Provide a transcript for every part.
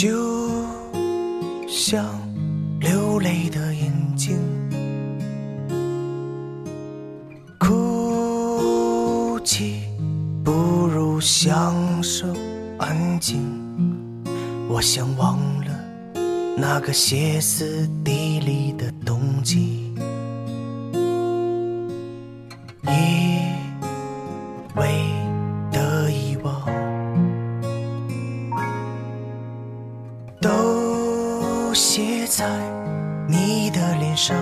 就像流泪的眼睛哭泣不如享受安静。我想忘了那个歇斯底里的冬季。写在你的脸上。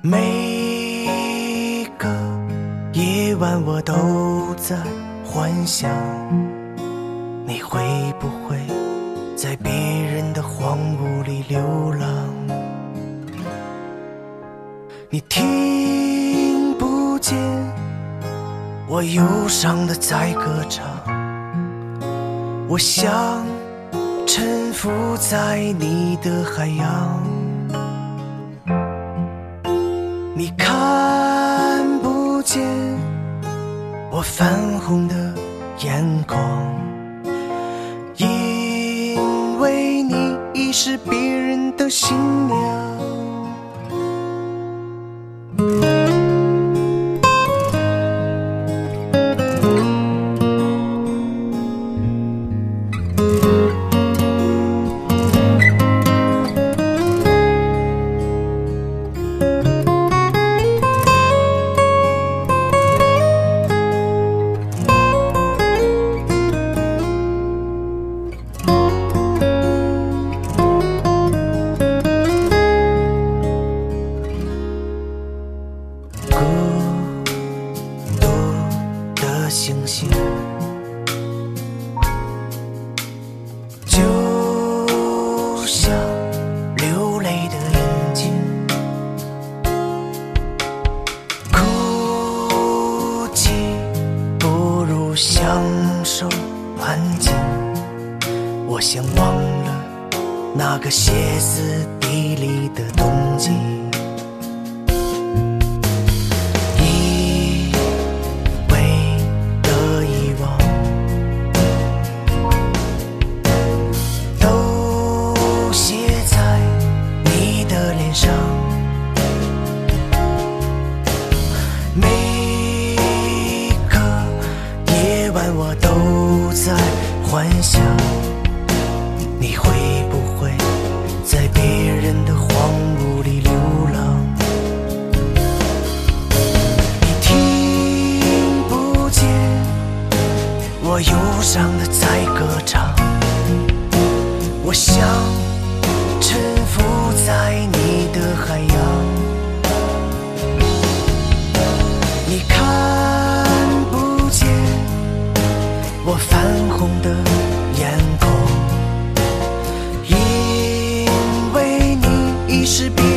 每个夜晚，我都在幻想，你会不会在别人的荒芜里流浪？你听不见我忧伤的在歌唱，我想沉浮在你的海洋。你看不见我泛红的眼眶，因为你已是别人的新娘。星星，就像流泪的眼睛。哭泣不如享受安静。我想忘了那个歇斯底里的冬季。幻想，你会不会在别人的荒芜里流浪？你听不见我忧伤的在歌唱，是别